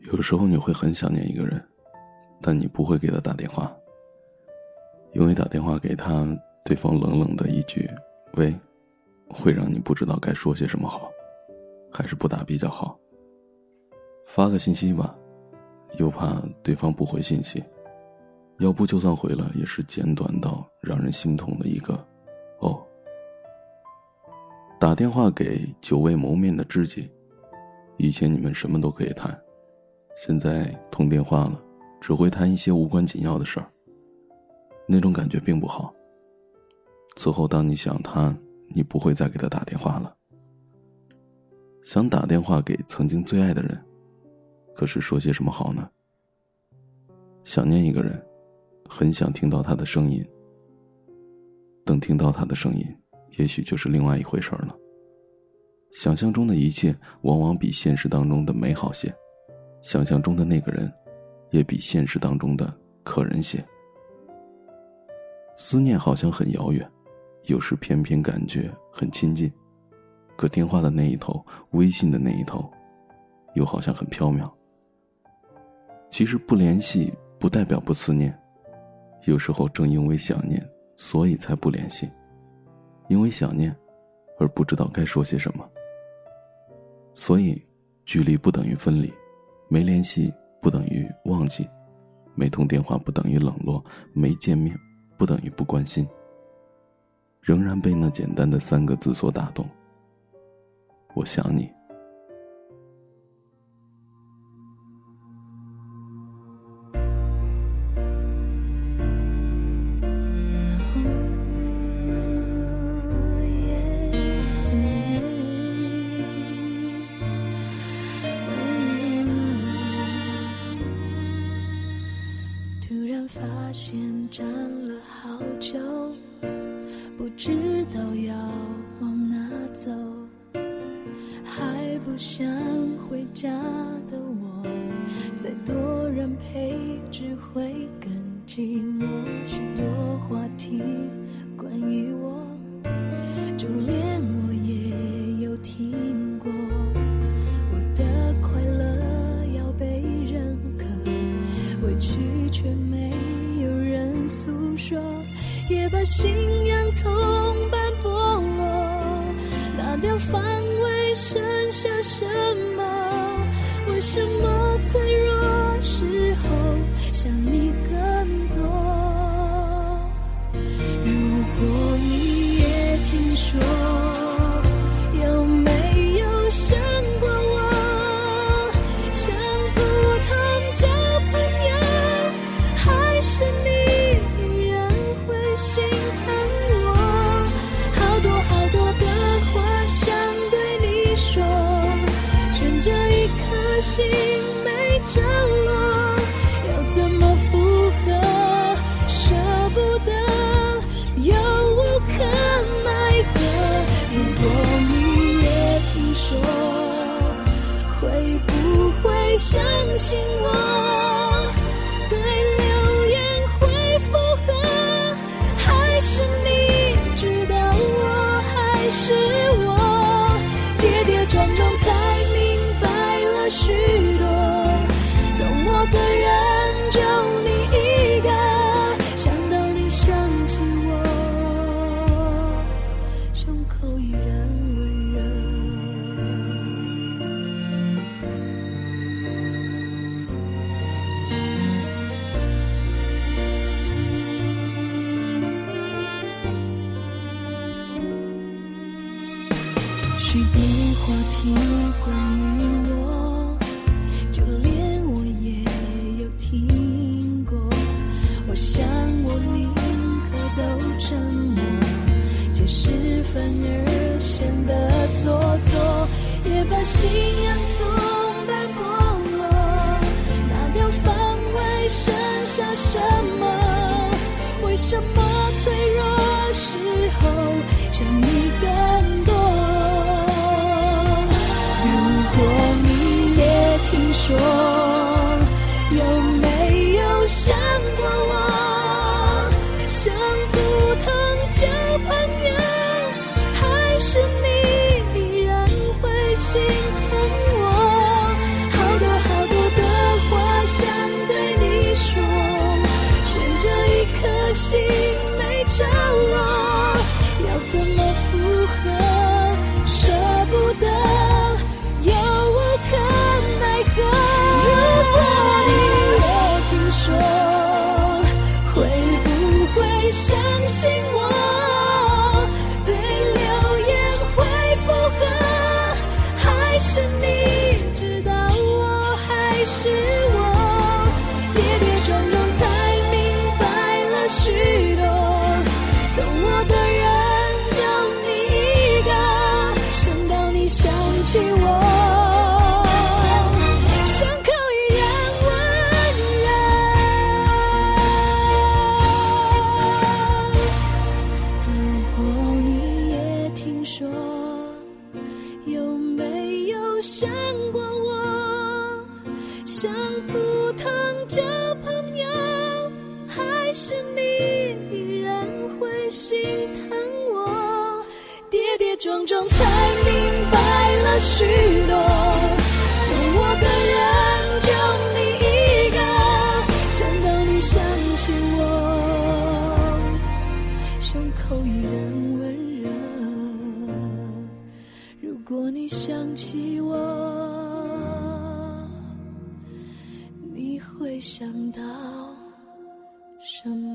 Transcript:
有时候你会很想念一个人，但你不会给他打电话，因为打电话给他，对方冷冷的一句“喂”，会让你不知道该说些什么好，还是不打比较好。发个信息吧，又怕对方不回信息，要不就算回了，也是简短到让人心痛的一个“哦”。打电话给久未谋面的知己，以前你们什么都可以谈。现在通电话了，只会谈一些无关紧要的事儿。那种感觉并不好。此后，当你想他，你不会再给他打电话了。想打电话给曾经最爱的人，可是说些什么好呢？想念一个人，很想听到他的声音。等听到他的声音，也许就是另外一回事了。想象中的一切，往往比现实当中的美好些。想象中的那个人，也比现实当中的可人些。思念好像很遥远，有时偏偏感觉很亲近。可电话的那一头，微信的那一头，又好像很飘渺。其实不联系不代表不思念，有时候正因为想念，所以才不联系。因为想念，而不知道该说些什么。所以，距离不等于分离。没联系不等于忘记，没通电话不等于冷落，没见面不等于不关心。仍然被那简单的三个字所打动。我想你。突然发现站了好久，不知道要往哪走，还不想回家的我，再多人陪只会更寂寞。许多话题信仰从半剥落，拿掉防卫，剩下什么？为什么脆弱时候想你更多？如果你也听说。心没着落，要怎么复合？舍不得，又无可奈何。如果你也听说，会不会相信我？对流言会附和，还是许多话题关于我，就连我也有听过。我想我宁可都沉默，解释反而显得做作。也把心洋葱般剥落，拿掉防卫，剩下什么？为什么？心疼我。好多好多的话想对你说悬着一颗心没着还是你依然会心疼我？跌跌撞撞才明白了许多，懂我的人就你一个，想到你想起我，胸口依然温热。如果你想起我，你会想到什么？